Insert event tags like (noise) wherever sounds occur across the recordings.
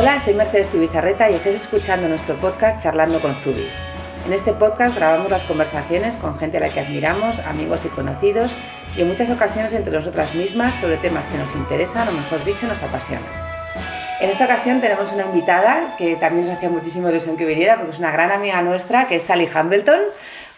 Hola, soy Mercedes Tubizarreta y estáis escuchando nuestro podcast Charlando con Zubi. En este podcast grabamos las conversaciones con gente a la que admiramos, amigos y conocidos, y en muchas ocasiones entre nosotras mismas sobre temas que nos interesan o mejor dicho nos apasionan. En esta ocasión tenemos una invitada que también nos hacía muchísima ilusión que viniera porque es una gran amiga nuestra que es Sally Hambleton.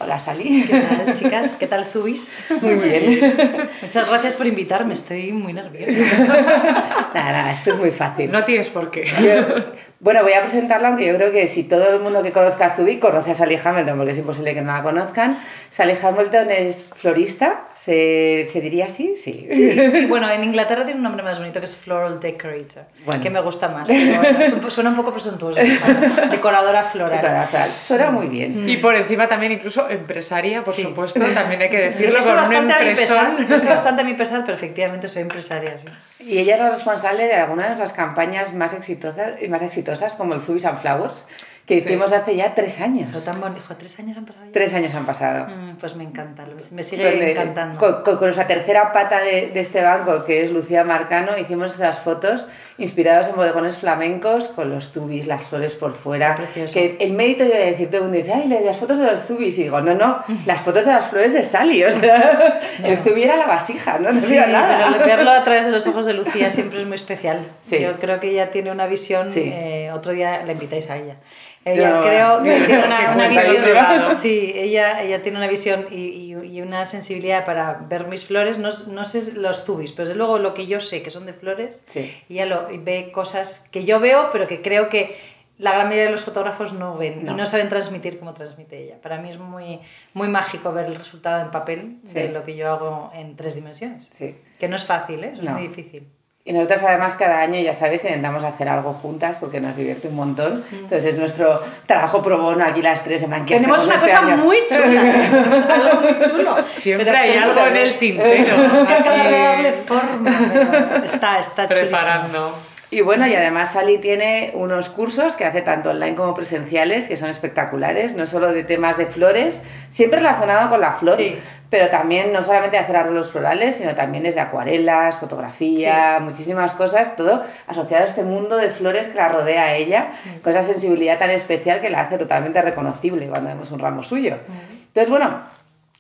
Hola Sally. ¿Qué tal chicas? ¿Qué tal Zubis? Muy bien. Muchas gracias por invitarme, estoy muy nerviosa. (laughs) Nada, nada, esto es muy fácil. No tienes por qué. Yo- bueno, voy a presentarla, aunque yo creo que si todo el mundo que conozca a Zubi conoce a Sally Hamilton, porque es imposible que no la conozcan. Sally Hamilton es florista, ¿se, se diría así? Sí. Sí, sí, bueno, en Inglaterra tiene un nombre más bonito que es Floral Decorator, Bueno. que me gusta más. (laughs) pero es un suena un poco presuntuoso. ¿no? Decoradora floral. Sea, Suena muy bien. Y por encima también incluso empresaria, por Sí. supuesto, también hay que decirlo, Eso con un bastante mi pesar, eso bastante a mi pesar, pero efectivamente soy empresaria. sí. Y ella es la responsable de algunas de nuestras campañas más exitosas, más exitosas como el Zubi Sunflowers, que Sí. hicimos hace ya tres años. Eso tan bonito. ¿Tres años han pasado ya? Tres años han pasado. Mm, Pues me encanta, me sigue Donde, encantando. Con, con- con nuestra tercera pata de, de este banco, que es Lucía Marcano, hicimos esas fotos inspirados en bodegones flamencos con los zubis, las flores por fuera. Precioso. Que el mérito, yo voy a decir, todo el mundo dice, ay, las fotos de los zubis. Y digo, no, no, (laughs) las fotos de las flores de Sally. O sea, (laughs) el zubi era la vasija, no, no Sí, nada. pero verlo a través de los (laughs) ojos de Lucía siempre es muy especial. Sí. Yo creo que ella tiene una visión, Sí. eh, otro día la invitáis a ella. Ella creo que tiene una, una visión, lado. sí, ella, ella tiene una visión y, y- y una sensibilidad para ver mis flores, no, no sé los tubis, pero desde luego lo que yo sé que son de flores, Sí. ella lo, ve cosas que yo veo, pero que creo que la gran mayoría de los fotógrafos no ven No. y no saben transmitir como transmite ella. Para mí es muy, muy mágico ver el resultado en papel de lo que yo hago en tres dimensiones. Sí. Que no es fácil, ¿eh? Eso No. es muy difícil. Y nosotras además cada año ya sabéis que intentamos hacer algo juntas porque nos divierte un montón. Entonces es nuestro trabajo pro bono aquí las tres. En plan, ¿qué Tenemos una hacemos cosa este año? muy (laughs) chula, ¿eh? tenemos algo muy chulo. (laughs) Siempre hay algo en el tintero. (laughs) Acabo de darle forma, está, está chulísimo. preparando. Y bueno, y además Sally tiene unos cursos que hace tanto online como presenciales que son espectaculares, no solo de temas de flores, siempre relacionado con la flor, Sí. Pero también no solamente hacer arreglos florales, sino también desde acuarelas, fotografía, muchísimas cosas, todo asociado a este mundo de flores que la rodea a ella, con esa sensibilidad tan especial que la hace totalmente reconocible cuando vemos un ramo suyo. Entonces, bueno,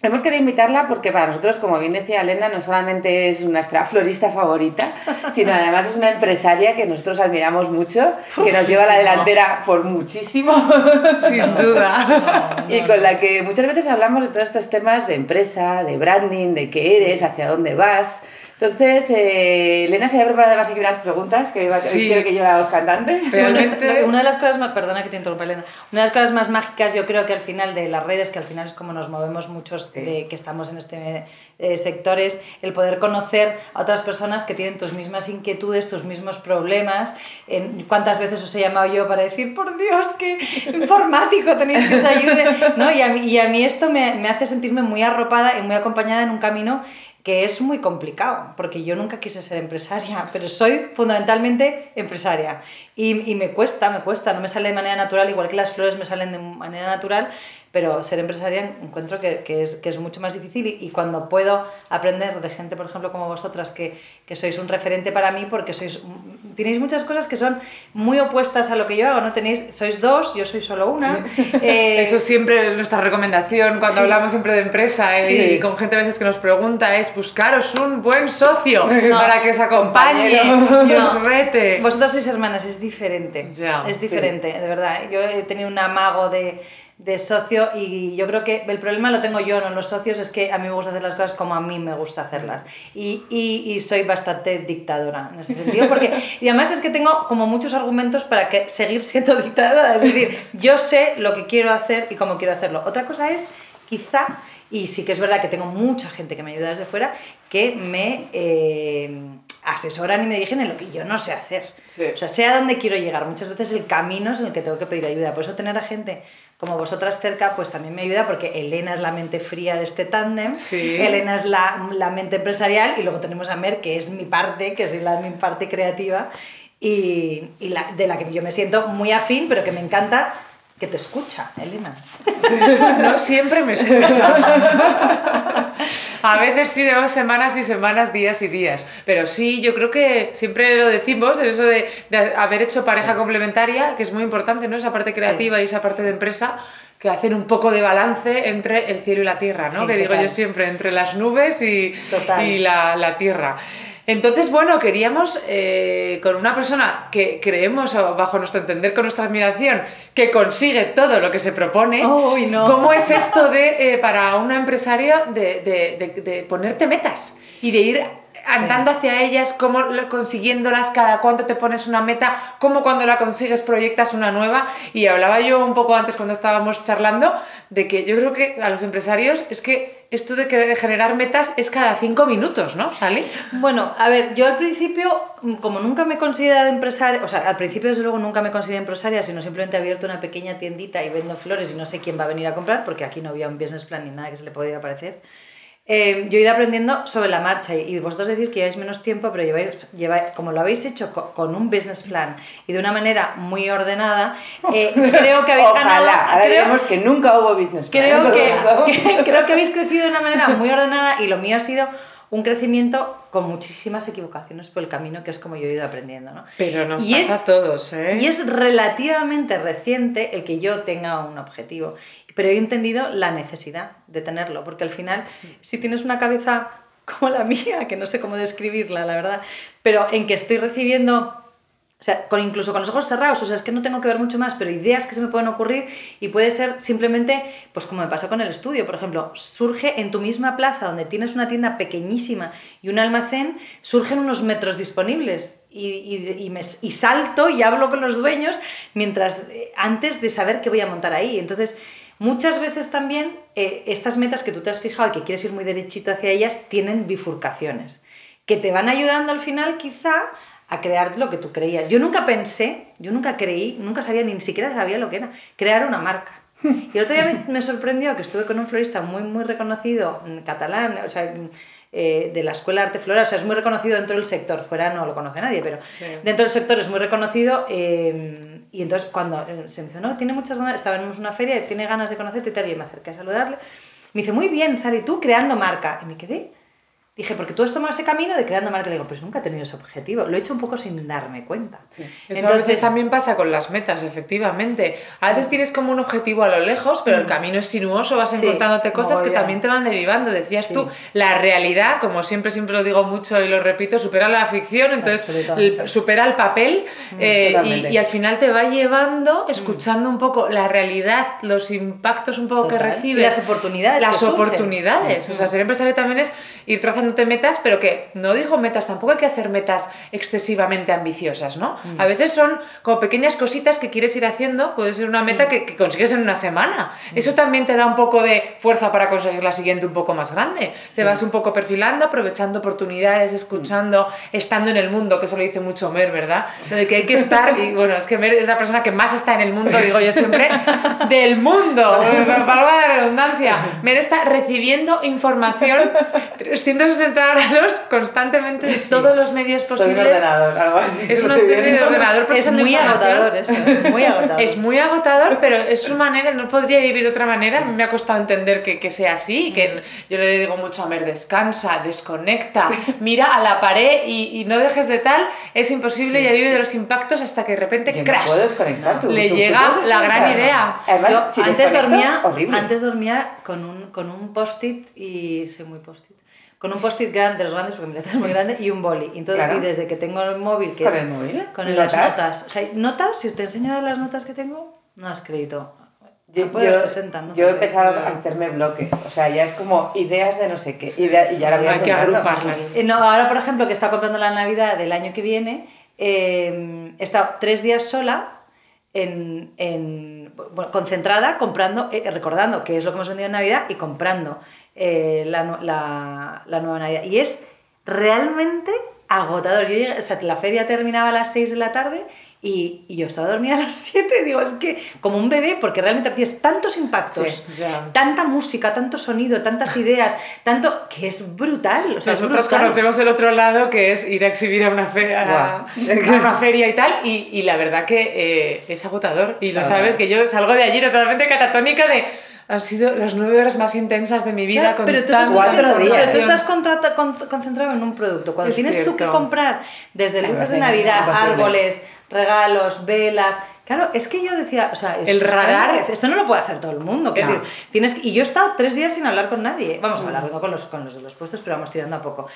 Hemos querido invitarla porque para nosotros, como bien decía Elena, no solamente es nuestra (laughs) florista favorita, sino además es una empresaria que nosotros admiramos mucho, que nos lleva a la delantera por muchísimo (laughs) Sin duda. y con la que muchas veces hablamos de todos estos temas de empresa, de branding, de qué eres, hacia dónde vas. Entonces, eh, Elena se había preparado además aquí unas preguntas que Sí. quiero que yo la voz cantante. Sí, (laughs) bueno, Realmente- una de las cosas más, perdona que te interrumpa Elena, una de las cosas más mágicas yo creo que al final de las redes, que al final es como nos movemos muchos Sí. de que estamos en este eh, sector, es el poder conocer a otras personas que tienen tus mismas inquietudes, tus mismos problemas. En, ¿Cuántas veces os he llamado yo para decir, por Dios, qué informático tenéis que os ayude? ¿No? Y, a mí, y a mí esto me, me hace sentirme muy arropada y muy acompañada en un camino que es muy complicado, porque yo nunca quise ser empresaria, (laughs) pero soy fundamentalmente empresaria. Y, y me cuesta, me cuesta, no me sale de manera natural, igual que las flores me salen de manera natural, pero ser empresaria encuentro que, que es, que es mucho más difícil y, y cuando puedo aprender de gente, por ejemplo, como vosotras, que, que sois un referente para mí, porque sois, tenéis muchas cosas que son muy opuestas a lo que yo hago, ¿no? Tenéis, sois dos, yo soy solo una. (laughs) Eh, Eso siempre es nuestra recomendación cuando Sí. hablamos siempre de empresa eh, Sí. y con gente a veces que nos pregunta es buscaros un buen socio No. para que os acompañe y (laughs) os No. rete. Vosotras sois hermanas, es diferente. Ya, es sí. diferente, de verdad. Yo he tenido un amago de, de socio y yo creo que el problema lo tengo yo, no los socios, es que a mí me gusta hacer las cosas como a mí me gusta hacerlas. Y, y, y soy bastante dictadora en ese sentido, porque y además es que tengo como muchos argumentos para que seguir siendo dictadora. Es decir, yo sé lo que quiero hacer y cómo quiero hacerlo. Otra cosa es, quizá, y sí que es verdad que tengo mucha gente que me ayuda desde fuera, que me eh, asesoran y me dirigen en lo que yo no sé hacer. Sí. O sea, sé a dónde quiero llegar. Muchas veces el camino es en el que tengo que pedir ayuda. Por eso tener a gente como vosotras cerca, pues también me ayuda porque Elena es la mente fría de este tándem, Sí. Elena es la, la mente empresarial y luego tenemos a Mer, que es mi parte, que es la, mi parte creativa y, y la, de la que yo me siento muy afín, pero que me encanta que te escucha, Elena. (laughs) No siempre me escucha. (laughs) A veces sí, llevamos semanas y semanas, días y días. Pero sí, yo creo que siempre lo decimos, en eso de, de haber hecho pareja complementaria, que es muy importante, ¿no? Esa parte creativa y esa parte de empresa que hacen un poco de balance entre el cielo y la tierra, ¿no? Sí, que digo yo siempre, entre las nubes y, y la, la tierra. Entonces, bueno, queríamos eh, con una persona que creemos, o bajo nuestro entender, con nuestra admiración, que consigue todo lo que se propone. Uy, no. ¿Cómo es esto de, eh, para una empresaria de, de- de- de ponerte metas y de ir andando hacia ellas, cómo consiguiéndolas, cada cuánto te pones una meta, cómo cuando la consigues proyectas una nueva? Y hablaba yo un poco antes cuando estábamos charlando de que yo creo que a los empresarios es que esto de generar metas es cada cinco minutos, ¿no, Sally? Bueno, a ver, yo al principio, como nunca me he considerado empresaria, o sea, al principio desde luego nunca me consideré empresaria, sino simplemente he abierto una pequeña tiendita y vendo flores y no sé quién va a venir a comprar, porque aquí no había un business plan ni nada que se le podía parecer. Eh, yo he ido aprendiendo sobre la marcha y, y vosotros decís que lleváis menos tiempo, pero lleváis, lleváis- como lo habéis hecho co- con, un business plan y de una manera muy ordenada, eh, creo que habéis Ojalá, ganado... ahora creo- que nunca hubo business plan. Creo que, (laughs) que- creo que habéis crecido de una manera muy ordenada y lo mío ha sido un crecimiento con muchísimas equivocaciones por el camino, que es como yo he ido aprendiendo. ¿no? Pero nos Y pasa es- a todos, ¿eh? Y es relativamente reciente el que yo tenga un objetivo, pero he entendido la necesidad de tenerlo, porque al final, si tienes una cabeza como la mía, que no sé cómo describirla, la verdad, pero en que estoy recibiendo o sea, con, incluso con los ojos cerrados, o sea, es que no tengo que ver mucho más, pero ideas que se me pueden ocurrir y puede ser simplemente, pues como me pasó con el estudio, por ejemplo, surge en tu misma plaza donde tienes una tienda pequeñísima y un almacén, surgen unos metros disponibles y, y- y salto y hablo con los dueños mientras, eh, antes de saber qué voy a montar ahí. Entonces, muchas veces también eh, estas metas que tú te has fijado y que quieres ir muy derechito hacia ellas tienen bifurcaciones que te van ayudando al final quizá a crear lo que tú creías. Yo nunca pensé, yo nunca creí, nunca sabía, ni siquiera sabía lo que era, crear una marca. Y el otro día me, (laughs) me sorprendió que estuve con un florista muy, muy reconocido, mm, catalán, o sea, mm, eh, de la Escuela de Arte Floral, o sea, es muy reconocido dentro del sector, fuera no lo conoce nadie, pero Sí. dentro del sector es muy reconocido. eh, y entonces cuando eh, se me dice, no, tiene muchas ganas, estábamos en una feria, tiene ganas de conocerte y tal, y me acerqué a saludarle. Me dice, muy bien, Sari, tú creando marca. Y me quedé Dije, porque tú has tomado ese camino de creando marca. Le digo, pues nunca he tenido ese objetivo. Lo he hecho un poco sin darme cuenta. Eso a veces también pasa con las metas, efectivamente. A veces tienes como un objetivo a lo lejos, pero el camino es sinuoso, vas Sí, encontrándote cosas que también te van derivando. Decías Sí. tú, la realidad, como siempre, siempre lo digo mucho y lo repito, supera la ficción, entonces supera el papel eh, y, al final te va llevando, escuchando un poco la realidad, los impactos un poco que recibes. Y las oportunidades Las oportunidades. O sea, ser empresario también es ir trazándote metas, pero que no digo metas, tampoco hay que hacer metas excesivamente ambiciosas, ¿no? Mm. A veces son como pequeñas cositas que quieres ir haciendo, puede ser una Mm. meta que, que consigues en una semana. Eso también te da un poco de fuerza para conseguir la siguiente un poco más grande. Te vas un poco perfilando, aprovechando oportunidades, escuchando, estando en el mundo, que eso lo dice mucho Mer, ¿verdad? Lo de que hay que estar, y bueno, es que Mer es la persona que más está en el mundo, digo yo siempre, (laughs) del mundo, (laughs) valga la redundancia. Mer está recibiendo información (laughs) 360 grados constantemente de todos los medios Soy un posibles. ordenador, algo así. Es una especie de ordenador Es muy agotador eso, es muy agotador. Es muy agotador, pero es su manera, no podría vivir de otra manera. Me ha costado entender que, que sea así, que yo le digo mucho a Mer, descansa, desconecta, mira a la pared y, y no dejes de tal, es imposible, ya vive de los impactos hasta que de repente, Yo no crash, puedo desconectar. tú- le tú- llega la gran idea. Además, Yo si antes, dormía, horrible. antes dormía con un, con un post-it y soy muy post-it. Con un post-it grande, de los grandes, porque mi letra es muy grande, y un boli. Entonces, Claro. y desde que tengo el móvil... Que, ¿Con el móvil? Con las ¿Notas? notas. O sea, notas, si te enseño ahora las notas que tengo, no has crédito. Yo, No puedo yo- dar 60, no yo he empezado a hacerme bloques, o sea, ya es como ideas de no sé qué, idea- y ya voy Hay que agruparlas. Eh, no, ahora, por ejemplo, que está comprando la Navidad del año que viene, eh, he estado tres días sola, en, en- bueno, concentrada, comprando, eh, recordando qué es lo que hemos vendido en Navidad y comprando eh, la, la- la nueva Navidad. Y es realmente agotador. Yo llegué- o sea, la feria terminaba a las 6 de la tarde y, y yo estaba dormida (laughs) a las 7. Digo, es que como un bebé, porque realmente hacías tantos impactos, Sí, tanta música, tanto sonido, tantas ideas, tanto que es brutal. O sea, es Nosotros brutal. conocemos el otro lado que es ir a exhibir a una, fe- a- Guau. (laughs) a una feria y tal, y, y la verdad que eh, es agotador. Y lo Claro. sabes que yo salgo de allí totalmente catatónica de. Han sido las nueve horas más intensas de mi vida Claro, con pero tú, estás, cuatro días. pero tú estás concentrado en un producto. Cuando Es tienes tú que cierto. comprar desde Claro, luces de Navidad, árboles, regalos, velas. Claro, es que yo decía, o sea, El esto está- radar. esto no lo puede hacer todo el mundo. No. decir, tienes y yo he estado tres días sin hablar con nadie. Vamos a hablar no con los, con los de los puestos, pero vamos tirando a poco.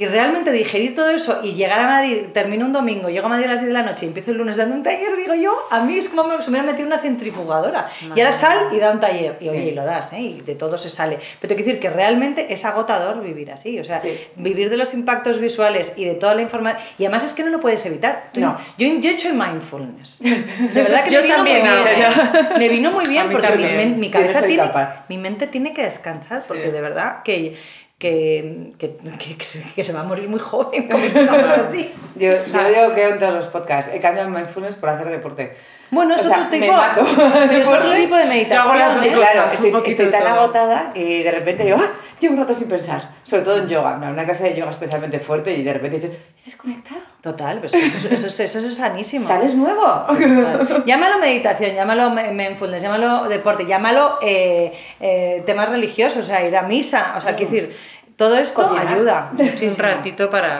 Y realmente digerir todo eso y llegar a Madrid, termino un domingo, llego a Madrid a las 10 de la noche y empiezo el lunes dando un taller, digo yo, a mí es como me, se me hubiera metido una centrifugadora. y ahora sal y da un taller. Y oye, Sí. y lo das, ¿eh? Y de todo se sale. Pero tengo que decir que realmente es agotador vivir así. O sea, Sí. vivir de los impactos visuales y de toda la información. Y además es que no lo puedes evitar. Tú- No. Yo, yo he hecho el mindfulness. De verdad que (laughs) Yo me vino muy bien. ¿eh? Me vino muy bien porque mi, mi cabeza tiene, mi mente tiene que descansar porque Sí. de verdad que, que, que, que- se, que se va a morir muy joven, como estamos (laughs) así. Yo, yo, yo creo en todos los podcasts. He cambiado mindfulness por hacer deporte. Bueno, O es sea, otro tipo, (laughs) es otro (laughs) tipo de meditación. Yo hago ¿eh? Claro, estoy, estoy tan todo. agotada que de repente digo, ¡ah! Llevo un rato sin pensar. Sobre todo en yoga, una clase de yoga especialmente fuerte y de repente dices, ¿he desconectado? Total, pues eso, eso, eso, eso es sanísimo. (laughs) ¿Sales nuevo? Total. Llámalo meditación, llámalo mindfulness, llámalo deporte, llámalo eh, eh, temas religiosos, o sea, ir a misa, o sea, quiero decir, todo esto Cocinar. ayuda (laughs) Un muchísimo. ratito para...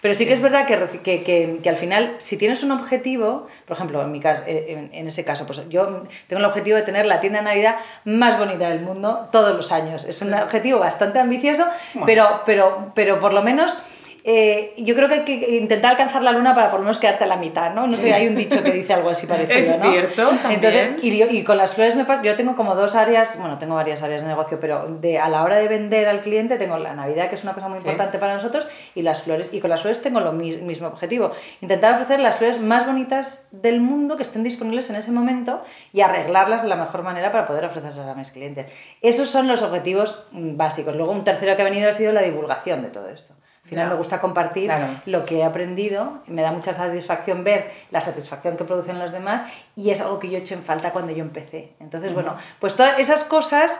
Pero sí que es verdad que, que, que, que al final, si tienes un objetivo, por ejemplo, en mi caso, eh, en, en ese caso, pues yo tengo el objetivo de tener la tienda de Navidad más bonita del mundo todos los años. Es un objetivo bastante ambicioso, Bueno. pero, pero, pero por lo menos eh, yo creo que hay que intentar alcanzar la luna para por lo menos quedarte a la mitad, ¿no? No sé, hay un dicho que dice algo así (laughs) parecido, Es ¿no? cierto, también. Entonces, y, yo- y con las flores me pasa, yo tengo como dos áreas, bueno, tengo varias áreas de negocio, pero de, a la hora de vender al cliente tengo la Navidad, que es una cosa muy Sí. importante para nosotros, y las flores. Y con las flores tengo lo mi- mismo objetivo, intentar ofrecer las flores más bonitas del mundo que estén disponibles en ese momento y arreglarlas de la mejor manera para poder ofrecerlas a mis clientes. Esos son los objetivos mm, básicos. Luego un tercero que ha venido ha sido la divulgación de todo esto. Al final me gusta compartir Claro. lo que he aprendido, me da mucha satisfacción ver la satisfacción que producen los demás y es algo que yo he hecho en falta cuando yo empecé. Entonces, bueno, pues todas esas cosas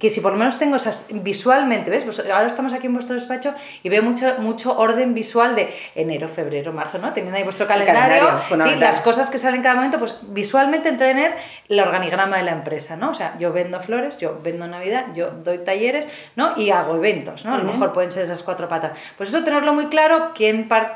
que si por lo menos tengo esas visualmente, ¿ves? Pues ahora estamos aquí en vuestro despacho y veo mucho, mucho orden visual de enero, febrero, marzo, ¿no? Teniendo ahí vuestro calendario, calendario, sí, las cosas que salen en cada momento, pues visualmente tener el organigrama de la empresa, ¿no? O sea, yo vendo flores, yo vendo Navidad, yo doy talleres, ¿no? Y hago eventos, ¿no? A lo mejor pueden ser esas cuatro patas. Pues eso tenerlo muy claro, quién par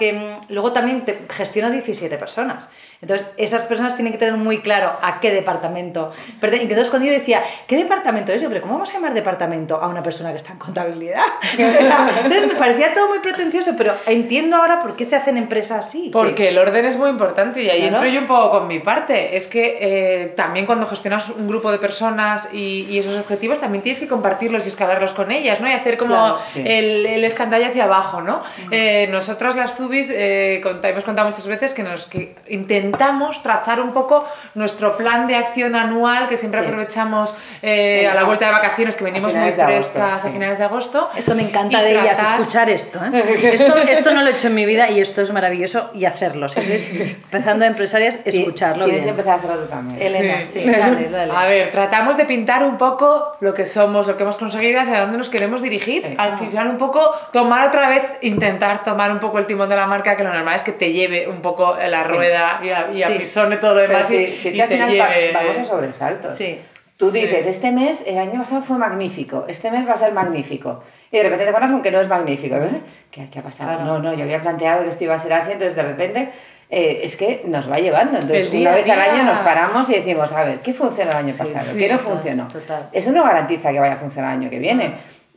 luego también te gestiono 17 personas. Entonces, esas personas tienen que tener muy claro a qué departamento. Entonces cuando yo decía, ¿qué departamento es? Yo, pero ¿cómo vamos a llamar departamento a una persona que está en contabilidad? (laughs) ¿sabes? Me parecía todo muy pretencioso, pero entiendo ahora por qué se hacen empresas así. Porque el orden es muy importante y ahí Claro. entro yo un poco con mi parte. Es que eh, también cuando gestionas un grupo de personas y, y esos objetivos, también tienes que compartirlos y escalarlos con ellas, ¿no? Y hacer como Claro, sí. el, el hacia abajo, ¿no? Eh, nosotras las Zubis eh, hemos contado muchas veces que, nos, que intentamos trazar un poco nuestro plan de acción anual que siempre Sí. aprovechamos eh, a la A- vuelta de vacaciones, que venimos muy agosto, frescas a sí. finales de agosto. Esto me encanta de ellas, escuchar esto, ¿eh? esto. Esto no lo he hecho en mi vida y esto es maravilloso y hacerlo. Si sois empezando empresarias, escucharlo Tienes que empezar a hacerlo tú también. Elena, sí, dale, (laughs) dale. A ver, tratamos de pintar un poco lo que somos, lo que hemos conseguido, hacia dónde nos queremos dirigir. Sí. Al final un poco tomar otra vez, intentar tomar un poco el timón de la marca, que lo normal es que te lleve un poco la Sí. rueda y, a, y apisone todo lo Pero demás. si, y, si es que al final lleve- vamos a sobresaltos. Sí. Tú dices, este mes, el año pasado fue magnífico, este mes va a ser magnífico. Y de repente te encuentras con que no es magnífico. ¿eh? ¿Qué, qué ha pasado? Claro. No, no, yo había planteado que esto iba a ser así, entonces de repente eh, es que nos va llevando. Entonces, día una vez al día. año nos paramos y decimos, a ver, ¿qué funcionó el año Sí, pasado? sí, ¿Qué no total, funcionó? total. Eso no garantiza que vaya a funcionar el año que viene.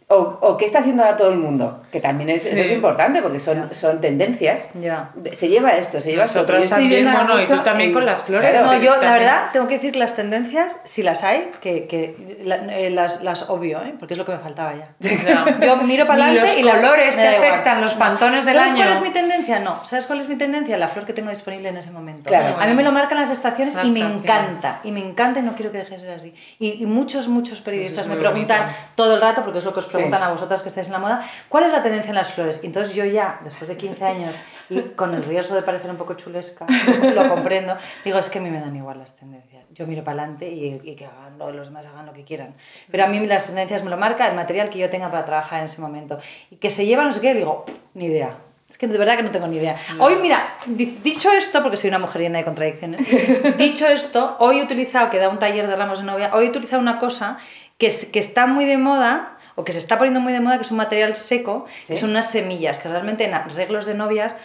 O, o qué está haciendo ahora todo el mundo, que también es, eso Sí. es importante porque son, son tendencias. Ya. Se lleva esto, se lleva esto. Nosotras Yo estoy también, bueno, y tú también en- con las flores. Claro. No, yo la también. verdad tengo que decir que las tendencias, si las hay, que, que la- eh, las, las obvio, ¿eh? porque es lo que me faltaba ya. Ya. (laughs) Yo miro para adelante los y la- colores me te afectan, los pantones del ¿Sabes año. cuál es mi tendencia? No. ¿Sabes cuál es mi tendencia? La flor que tengo disponible en ese momento. Claro. A mí me lo marcan las estaciones La y me estación. encanta. Y me encanta y no quiero que deje de ser así. Y, y muchos, muchos periodistas Eso me es muy preguntan bonito. todo el rato, porque es lo que os preguntan Sí. a vosotras que estáis en la moda, ¿cuál es la tendencia en las flores? Y entonces yo ya, después de 15 años, y con el riesgo de parecer un poco chulesca, lo comprendo, digo, es que a mí me dan igual las tendencias. Yo miro para adelante y, y que hagan, lo- los demás hagan lo que quieran. Pero a mí las tendencias me lo marca el material que yo tenga para trabajar en ese momento. Y que se lleva no sé qué, digo, ni idea. Es que de verdad que no tengo ni idea. Hoy, mira, di- dicho esto, porque soy una mujer llena de contradicciones, (laughs) dicho esto, hoy he utilizado, que da un taller de ramos de novia, hoy he utilizado una cosa que, es- que está muy de moda, o que se está poniendo muy de moda, que es un material seco, que Sí. son unas semillas, que realmente en arreglos de novias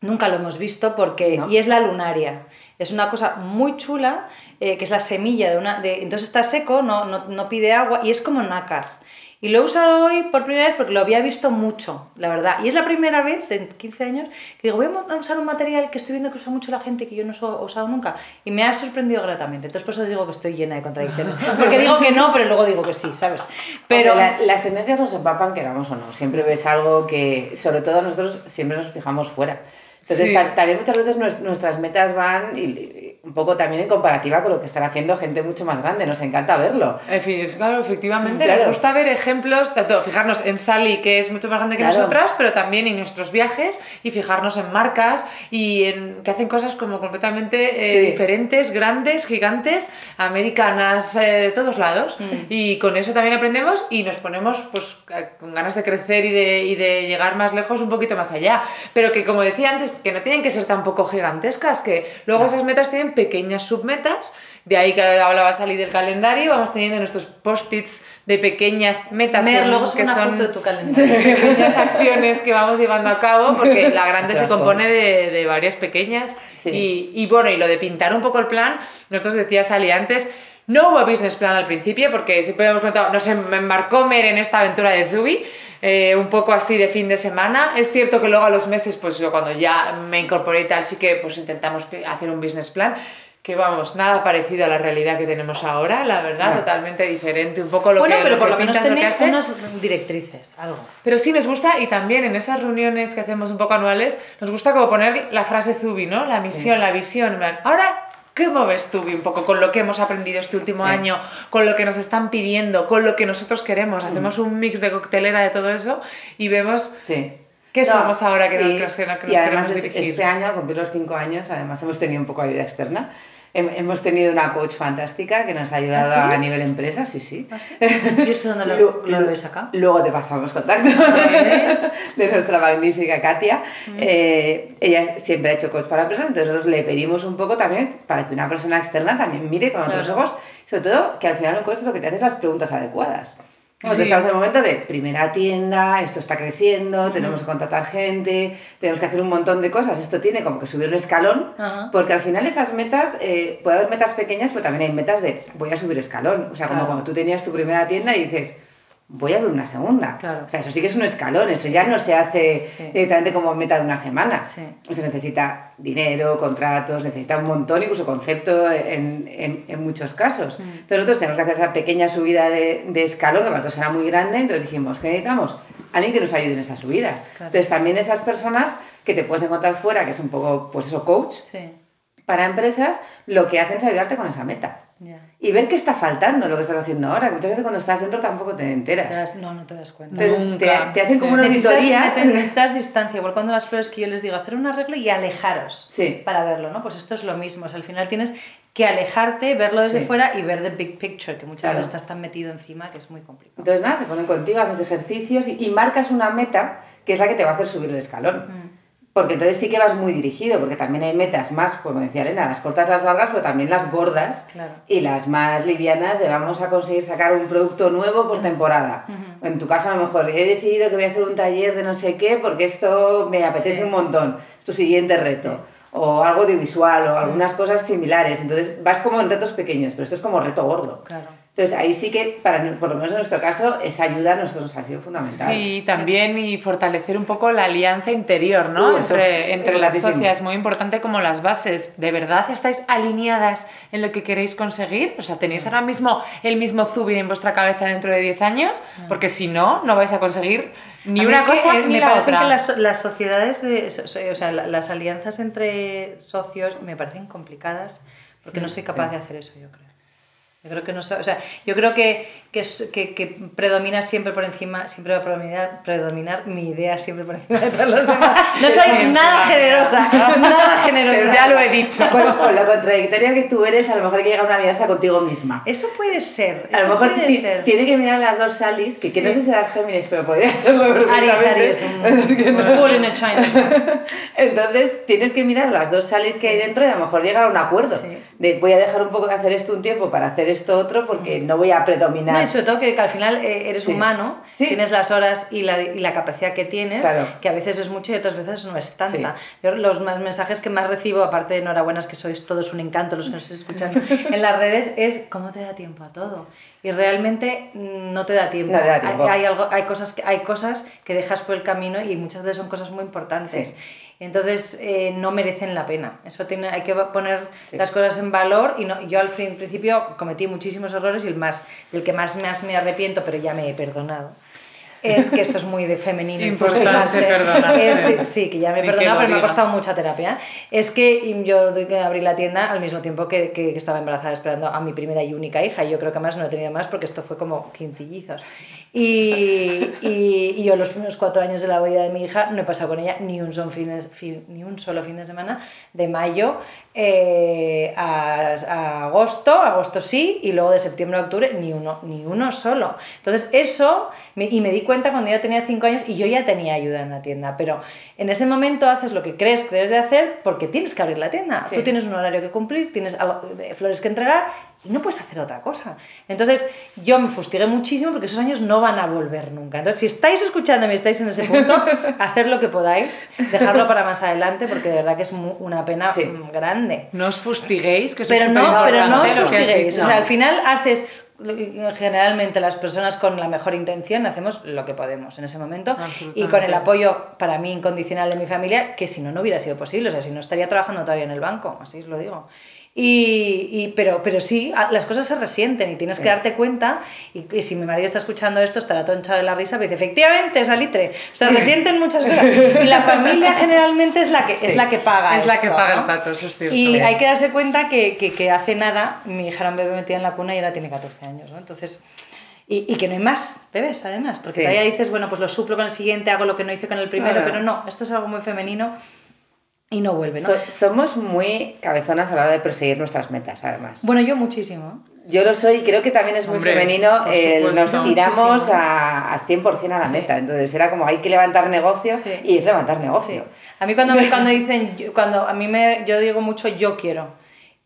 nunca lo hemos visto, porque No. y es la lunaria. Es una cosa muy chula, eh, que es la semilla de una... De, entonces está seco, no, no, no pide agua, y es como nácar. Y lo he usado hoy por primera vez porque lo había visto mucho, la verdad. Y es la primera vez en 15 años que digo, voy a usar un material que estoy viendo que usa mucho la gente que yo no he usado nunca. Y me ha sorprendido gratamente. Entonces por eso digo que estoy llena de contradicciones. (laughs) Porque digo que no, pero luego digo que sí, ¿sabes? Pero... Hombre, la- las tendencias nos empapan, queramos o no. Siempre ves algo que, sobre todo nosotros, siempre nos fijamos fuera. Entonces, Sí. ta- también muchas veces nues- nuestras metas van y un poco también en comparativa con lo que están haciendo gente mucho más grande. Nos encanta verlo. En fin, es claro, efectivamente, Claro. nos gusta ver ejemplos, tanto fijarnos en Sally, que es mucho más grande que Claro. nosotras, pero también en nuestros viajes y fijarnos en marcas y en que hacen cosas como completamente eh, Sí. diferentes, grandes, gigantes, americanas, eh, de todos lados. Mm. Y con eso también aprendemos y nos ponemos pues con ganas de crecer y de, y de llegar más lejos, un poquito más allá. Pero que como decía antes, que no tienen que ser tampoco gigantescas, que luego No. esas metas tienen pequeñas submetas. De ahí que hablaba Sally del calendario, vamos teniendo nuestros post-its de pequeñas metas Mer, que, luego que una son foto de tu calendario. (laughs) pequeñas acciones que vamos llevando a cabo, porque la grande se compone de, de varias pequeñas. Sí. Y, y bueno, y lo de pintar un poco el plan, nosotros decía Sally antes, no hubo business plan al principio, porque siempre hemos contado, nos em- me embarcó Mer en esta aventura de Zubi, eh, un poco así de fin de semana. Es cierto que luego a los meses, pues yo cuando ya me incorporé y tal, sí que pues intentamos hacer un business plan. Que vamos, nada parecido a la realidad que tenemos ahora, la verdad, No. totalmente diferente, un poco lo bueno, que pero lo por que lo menos pintas, lo que tenéis haces. unas directrices, algo. Pero sí nos gusta y también en esas reuniones que hacemos un poco anuales, nos gusta como poner la frase Zubi, ¿no? La misión, la visión, ahora, ¿cómo ves Zubi un poco con lo que hemos aprendido este último Sí. año, con lo que nos están pidiendo, con lo que nosotros queremos? Mm. Hacemos un mix de coctelera de todo eso y vemos Sí. qué No, somos ahora que nos, que nos- que nos y además queremos dirigir. este año, al cumplir los cinco años, además hemos tenido un poco de ayuda externa. Hem- Hemos tenido una coach fantástica que nos ha ayudado ¿Ah, sí? a nivel empresa, sí, sí. ¿Ah, sí? (laughs) ¿Y eso dónde lo, lo lu- habéis sacado? Luego te pasamos contacto (laughs) de nuestra magnífica Katia. Eh, ella siempre ha hecho cosas para empresas, entonces nosotros le pedimos un poco también para que una persona externa también mire con otros Claro. ojos, sobre todo que al final un coach lo que te hace es las preguntas adecuadas. Sí. estamos en el momento de primera tienda, esto está creciendo, tenemos que contratar gente, tenemos que hacer un montón de cosas, esto tiene como que subir un escalón, porque al final esas metas, eh, puede haber metas pequeñas, pero también hay metas de voy a subir escalón. O sea, como Claro. cuando tú tenías tu primera tienda y dices, voy a abrir una segunda. Claro. O sea, eso sí que es un escalón, eso ya no se hace Sí. directamente como meta de una semana. Sí. Se necesita dinero, contratos, necesita un montón, incluso concepto en, en- en muchos casos. Mm. Entonces nosotros tenemos que hacer esa pequeña subida de, de escalón, que para nosotros era muy grande, entonces dijimos, ¿qué necesitamos? Alguien que nos ayude en esa subida. Claro. Entonces también esas personas que te puedes encontrar fuera, que es un poco, pues eso, coach, Sí, para empresas, lo que hacen es ayudarte con esa meta. Ya. Y ver qué está faltando lo que estás haciendo ahora. Muchas veces cuando estás dentro tampoco te Te enteras. no, no te das cuenta. Entonces te, Nunca. te hacen como Sí. una auditoría. nece- (laughs) necesitas distancia, igual cuando las flores que yo les digo, hacer un arreglo y alejaros Sí. para verlo, ¿no? Pues esto es lo mismo, o sea, al final tienes que alejarte, verlo desde Sí. fuera y ver the big picture, que muchas Claro. veces estás tan metido encima que es muy complicado. Entonces nada, se ponen contigo, haces ejercicios y, y marcas una meta que es la que te va a hacer subir el escalón. Mm. Porque entonces sí que vas muy dirigido, porque también hay metas más, como decía Elena, las cortas, las largas, pero también las gordas Claro. y las más livianas de vamos a conseguir sacar un producto nuevo por temporada. En tu caso a lo mejor he decidido que voy a hacer un taller de no sé qué porque esto me apetece Sí. un montón, es tu siguiente reto. O algo audiovisual o algunas cosas similares. Entonces vas como en retos pequeños, pero esto es como reto gordo. Claro. Entonces ahí sí que, para, por lo menos en nuestro caso, esa ayuda a nosotros nos ha sido fundamental. Sí, también y fortalecer un poco la alianza interior, ¿no? Uh, entre entre las socias, muy importante como las bases. ¿De verdad estáis alineadas en lo que queréis conseguir? O sea, ¿tenéis ahora mismo el mismo Zubi en vuestra cabeza dentro de 10 años? Porque si no, no vais a conseguir ni A una es que, cosa eh, ni me la parece otra. que las, las sociedades, de, o sea, la- las alianzas entre socios me parecen complicadas porque no soy capaz de hacer eso, yo creo. Yo creo que no o sea, yo creo que, que, que, que predomina siempre por encima, siempre va a predominar, predominar mi idea siempre por encima de todos los (laughs) demás. No soy nada generosa, nada generosa. Pero ya lo he dicho. Con, con lo contradictoria que tú eres, a lo mejor hay que llegar a una alianza contigo misma. Eso puede ser. A lo mejor tiene que mirar las dos Salis, que, que no sé si serás Géminis, pero podría serlo Aries. Aries, un (laughs) bull in a China. (laughs) Entonces tienes que mirar las dos salis que hay dentro y a lo mejor llegar a un acuerdo. Sí. De voy a dejar un poco de hacer esto un tiempo para hacer esto otro porque no voy a No, predominar. y sobre todo que, que al final eh, eres Sí. humano, Sí. tienes las horas y la, y la capacidad que tienes, Claro. que a veces es mucho y otras veces no es tanta. Sí. Yo los más mensajes que más recibo, aparte de enhorabuenas que sois todos un encanto los que nos estáis escuchando (laughs) en las redes, es cómo te da tiempo a todo. Y realmente mm, no te da tiempo. No te da tiempo. Hay, hay algo, hay, cosas que, hay cosas que dejas por el camino y muchas veces son cosas muy importantes. Entonces eh, no merecen la pena. Eso tiene, hay que poner Sí. las cosas en valor y no, yo al fin- principio cometí muchísimos errores y el más del que más, más me arrepiento, pero ya me he perdonado. Es que esto es muy de femenino. Importante perdonarse. Es- sí, que ya me he perdonado, pero me ha costado mucha terapia. Es que yo abrí la tienda al mismo tiempo que, que- que estaba embarazada esperando a mi primera y única hija. Y yo creo que más no he tenido más porque esto fue como quintillizos. Y, y- y yo los primeros cuatro años de la vida de mi hija no he pasado con ella ni un, son fines, fin- ni un solo fin de semana, de mayo eh, a, a agosto, agosto sí, y luego de septiembre a octubre ni uno, ni uno solo. Entonces eso, me- y me di cuenta cuando ya tenía cinco años y yo ya tenía ayuda en la tienda, pero en ese momento haces lo que crees que debes de hacer porque tienes que abrir la tienda. Sí. Tú tienes un horario que cumplir, tienes algo- eh, flores que entregar y no puedes hacer otra cosa. Entonces yo me fustigué muchísimo porque esos años no van a volver nunca. Entonces si estáis escuchándome y estáis en ese punto, (laughs) hacer lo que podáis, dejarlo para más adelante porque de verdad que es una pena Sí. grande. No os fustiguéis, que Pero no, pero no os fustiguéis. O sea, al final haces, generalmente las personas con la mejor intención hacemos lo que podemos en ese momento y con el apoyo para mí incondicional de mi familia, que si no, no hubiera sido posible. O sea, si no estaría trabajando todavía en el banco, así os lo digo. Y, y- pero, pero sí, las cosas se resienten y tienes que darte cuenta. Y, y si mi marido está escuchando esto, estará tonchado de la risa, pero dice: Efectivamente, Salitre, se resienten muchas cosas. Y la familia (laughs) generalmente es la que, es la que paga. Es la que paga ¿no? el pato, eso es cierto. Y hay que darse cuenta que, que, que hace nada mi hija era un bebé metida en la cuna y ahora tiene 14 años, ¿no? Entonces, y, y que no hay más bebés, además, porque Sí. todavía dices, bueno, pues lo suplo con el siguiente, hago lo que no hice con el primero, Ah. pero no, esto es algo muy femenino y no vuelve, ¿no? So- somos muy cabezonas a la hora de perseguir nuestras metas, además. Bueno, yo muchísimo. Yo lo soy y creo que también es muy Hombre, femenino. el supuesto. nos tiramos Muchísimo. a, a 100% a la meta. Entonces era como hay que levantar negocio Sí. y es levantar negocio. A mí cuando, me, cuando (laughs) dicen, cuando a mí me, yo digo mucho yo quiero.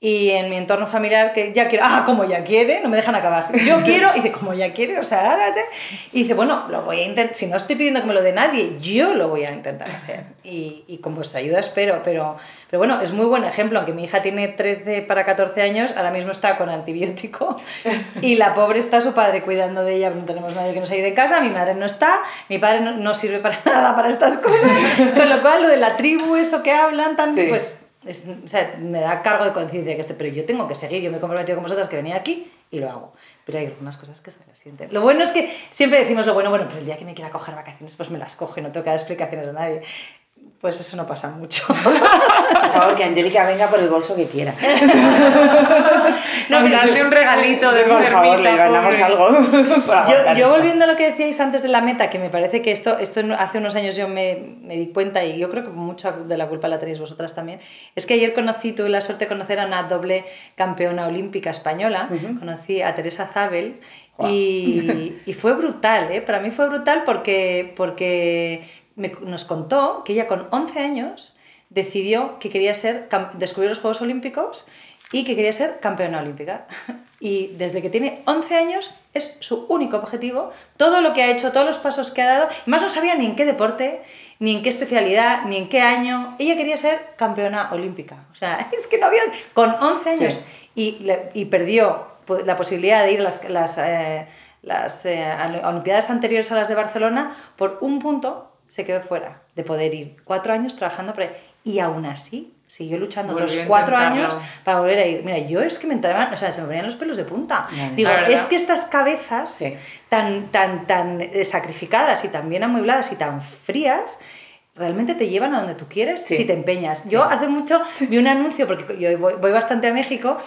Y en mi entorno familiar, que ya quiero, ah, como ya quiere, no me dejan acabar. Yo (laughs) quiero, y dice, como ya quiere, o sea, árate. Y dice, bueno, lo voy a intentar, si no estoy pidiendo que me lo dé nadie, yo lo voy a intentar hacer. Y, y con vuestra ayuda espero, pero, pero bueno, es muy buen ejemplo, aunque mi hija tiene 13 para 14 años, ahora mismo está con antibiótico (laughs) y la pobre está su padre cuidando de ella, no tenemos nadie que nos ayude en casa, mi madre no está, mi padre no, no sirve para (laughs) nada para estas cosas, con lo cual lo de la tribu, eso que hablan también, Sí. pues es- o sea, me da cargo de conciencia que este, pero yo tengo que seguir, yo me he comprometido con vosotras que venía aquí y lo hago. Pero hay algunas cosas que se resienten. Lo bueno es que siempre decimos lo bueno, bueno, pero el día que me quiera coger vacaciones, pues me las y no tengo que dar explicaciones a nadie. Pues eso no pasa mucho. (laughs) Por favor, que Angélica venga por el bolso que quiera. (laughs) No, (laughs) darle un regalito de Por favor, le ganamos pobre. algo. (laughs) Yo, volviendo a lo que decíais antes de la meta, que me parece que esto, esto hace unos años yo me, me di cuenta y yo creo que mucha de la culpa la tenéis vosotras también, es que ayer conocí, tuve la suerte de conocer a una doble campeona olímpica española, conocí a Teresa Zabel y, y fue brutal, ¿eh? para mí fue brutal porque, porque me- nos contó que ella con 11 años decidió que quería ser, descubrió los Juegos Olímpicos y que quería ser campeona olímpica. (laughs) Y desde que tiene 11 años es su único objetivo. Todo lo que ha hecho, todos los pasos que ha dado, más no sabía ni en qué deporte, ni en qué especialidad, ni en qué año. Ella quería ser campeona olímpica. O sea, (laughs) es que no había... Con 11 años. Sí. Y, y perdió po- la posibilidad de ir a las, las, eh, las eh, Olimpiadas anteriores a las de Barcelona por un punto se quedó fuera de poder ir. Cuatro años trabajando por ahí. Y aún así siguió luchando Volvió otros cuatro años para volver a ir. Mira, yo es que me entraban, o sea, se me ponían los pelos de punta. Digo, es que estas cabezas Sí. tan, tan, tan eh, sacrificadas y tan bien amuebladas y tan frías, realmente te llevan a donde tú quieres Sí. si te empeñas. Yo hace mucho vi un anuncio, porque yo voy, voy bastante a México,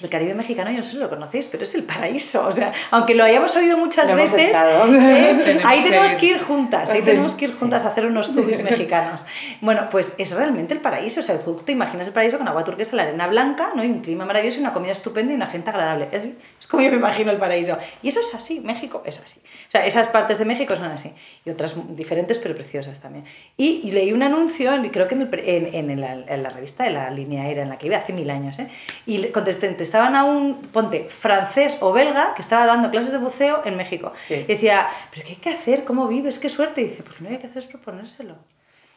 El Caribe mexicano, yo no sé si lo conocéis, pero es el paraíso. O sea, aunque lo hayamos oído muchas Lo veces. ¿eh? (laughs) Tenemos ahí tenemos que ir juntas, ahí Sí. tenemos que ir juntas a hacer unos tubis mexicanos. Bueno, pues es realmente el paraíso. O sea, tú te imaginas el paraíso con agua turquesa, la arena blanca, ¿no? Y un clima maravilloso y una comida estupenda y una gente agradable. Es, es como yo me imagino el paraíso. Y eso es así, México es así. O sea, esas partes de México son así. Y otras diferentes, pero preciosas también. Y, y leí un anuncio, creo que en, el en, en la, en la revista de la línea aérea en la que iba hace mil años, ¿eh? Y contesté, estaban a un, ponte, francés o belga que estaba dando clases de buceo en México. Sí. Y decía, ¿pero qué hay que hacer? ¿Cómo vives? ¿Qué suerte? Y dice, pues que hay que hacer es proponérselo.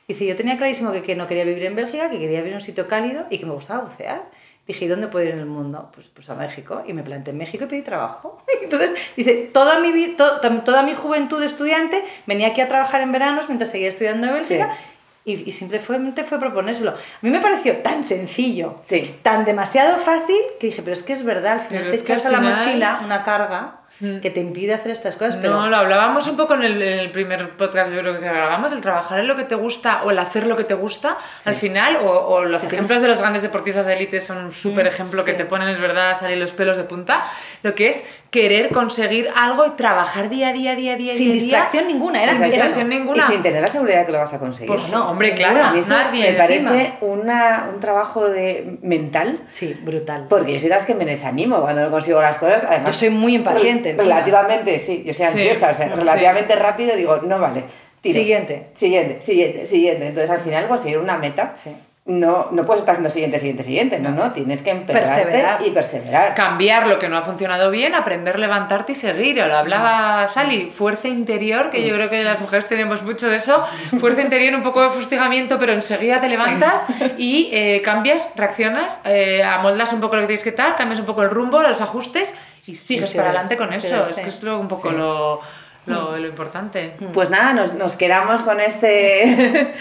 Dice, yo tenía clarísimo que, que no quería vivir en Bélgica, que quería vivir en un sitio cálido y que me gustaba bucear. Dije, ¿y dónde puedo ir en el mundo? Pues, pues a México. Y me planté en México y pedí trabajo. (laughs) Entonces, dice, toda mi, to- to- toda mi juventud de estudiante venía aquí a trabajar en veranos mientras seguía estudiando en Bélgica. Y, y simplemente fue proponérselo. A mí me pareció tan sencillo, Sí. tan demasiado fácil, que dije, pero es que es verdad, al final Pero te es que echas a la final- mochila una carga Mm. que te impide hacer estas cosas. Pero No, lo hablábamos un poco en el, en el primer podcast, yo creo que grabamos, el trabajar en lo que te gusta o el hacer lo que te gusta, al final, o, o los Que tienes- ejemplos de los grandes deportistas de élite son un súper ejemplo que sí. te ponen, es verdad, salir los pelos de punta, lo que es querer conseguir algo y trabajar día a día, día a día, sin día distracción ninguna. Era Sin era- distracción ninguna. Y sin tener la seguridad de que lo vas a conseguir. Pues no, hombre, claro, eso nadie me parece una, un trabajo de mental, Sí, brutal. porque yo soy de las que me desanimo cuando no consigo las cosas. Además, Yo soy muy impaciente, encima. Relativamente, sí, yo soy Sí, ansiosa, o sea, sí. relativamente rápido digo, no vale. tiro. Siguiente. Siguiente, siguiente, siguiente. Entonces al final conseguir una meta, Sí. No, no puedes estar haciendo siguiente, siguiente, siguiente, no, no, tienes que Perseverar. y perseverar. cambiar lo que no ha funcionado bien, aprender, levantarte y seguir. Lo hablaba Sally, fuerza interior, que yo creo que las mujeres tenemos mucho de eso. Fuerza interior, un poco de fustigamiento, pero enseguida te levantas y eh, cambias, reaccionas, eh, amoldas un poco lo que tienes que estar, cambias un poco el rumbo, los ajustes y sigues sí para adelante con sí eso. es, Es sí. que es lo, un poco Sí. lo, lo, lo importante. Pues nada, nos, nos quedamos con este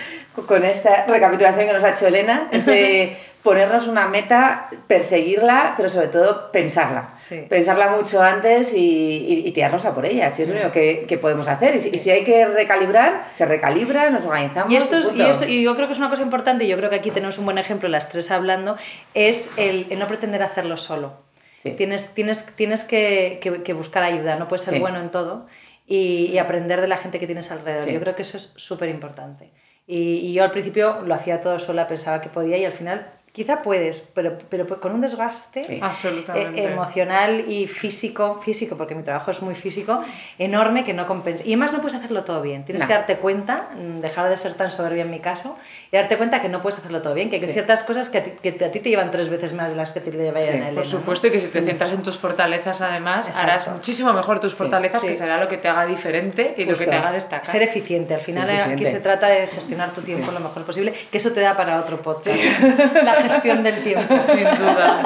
con esta recapitulación que nos ha hecho Elena, (laughs) ese ponernos una meta, perseguirla, pero sobre todo pensarla. Sí. Pensarla mucho antes y, y, y tirarnos a por ella, si es lo único que, que podemos hacer. Y si, y si hay que recalibrar, se recalibra, nos organizamos. Y esto, es- y esto- y yo creo que es una cosa importante, y yo creo que aquí tenemos un buen ejemplo, las tres hablando, es el, el no pretender hacerlo solo. Sí. Tienes, tienes, tienes que, que- que buscar ayuda, no puedes ser Sí. bueno en todo y, aprender de la gente que tienes alrededor. Yo creo que eso es súper importante. Y, y yo al principio lo hacía todo sola, pensaba que podía y al final quizá puedes, pero, pero con un desgaste Sí. Absolutamente. eh, emocional y físico, físico, porque mi trabajo es muy físico, enorme que no compensa. Y además no puedes hacerlo todo bien. Tienes No. que darte cuenta, mm, dejar de ser tan soberbia en mi caso, y darte cuenta que no puedes hacerlo todo bien, que hay Sí. ciertas cosas que a, ti, que a ti te llevan tres veces más de las que te le vayan Sí, a por Elena. Por supuesto, y que si te centras en tus fortalezas, además, Exacto. harás muchísimo mejor tus fortalezas, Sí. que será lo que te haga diferente y lo que Justo. te haga destacar. Ser eficiente. Al final Ser aquí eficiente. se trata de gestionar tu tiempo lo mejor posible, que eso te da para otro podcast. (laughs) La gestión del tiempo. (laughs) Sin duda.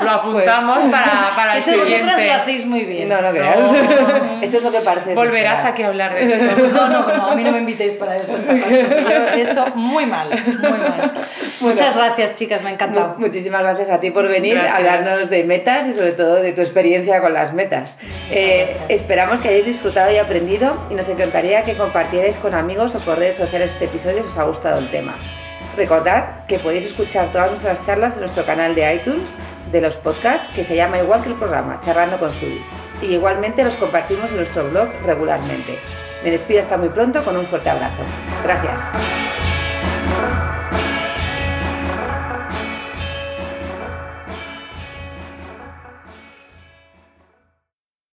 Lo apuntamos para, para el siguiente. lo hacéis muy bien. No, no creas. No. Eso es lo que parece. Volverás aquí a hablar de esto. No, no, no, a mí no me invitéis para eso, (laughs) chapas, yo eso muy mal, muy mal. Muchas gracias, chicas, me ha encantado. Mu- Muchísimas gracias a ti por venir a Gracias. hablarnos de metas y sobre todo de tu experiencia con las metas. Eh, esperamos que hayáis disfrutado y aprendido y nos encantaría que compartierais con amigos o por redes sociales este episodio si os ha gustado el tema. Recordad que podéis escuchar todas nuestras charlas en nuestro canal de iTunes de los podcasts que se llama igual que el programa, Charlando con Zubi. Y igualmente los compartimos en nuestro blog regularmente. Me despido hasta muy pronto con un fuerte abrazo. Gracias.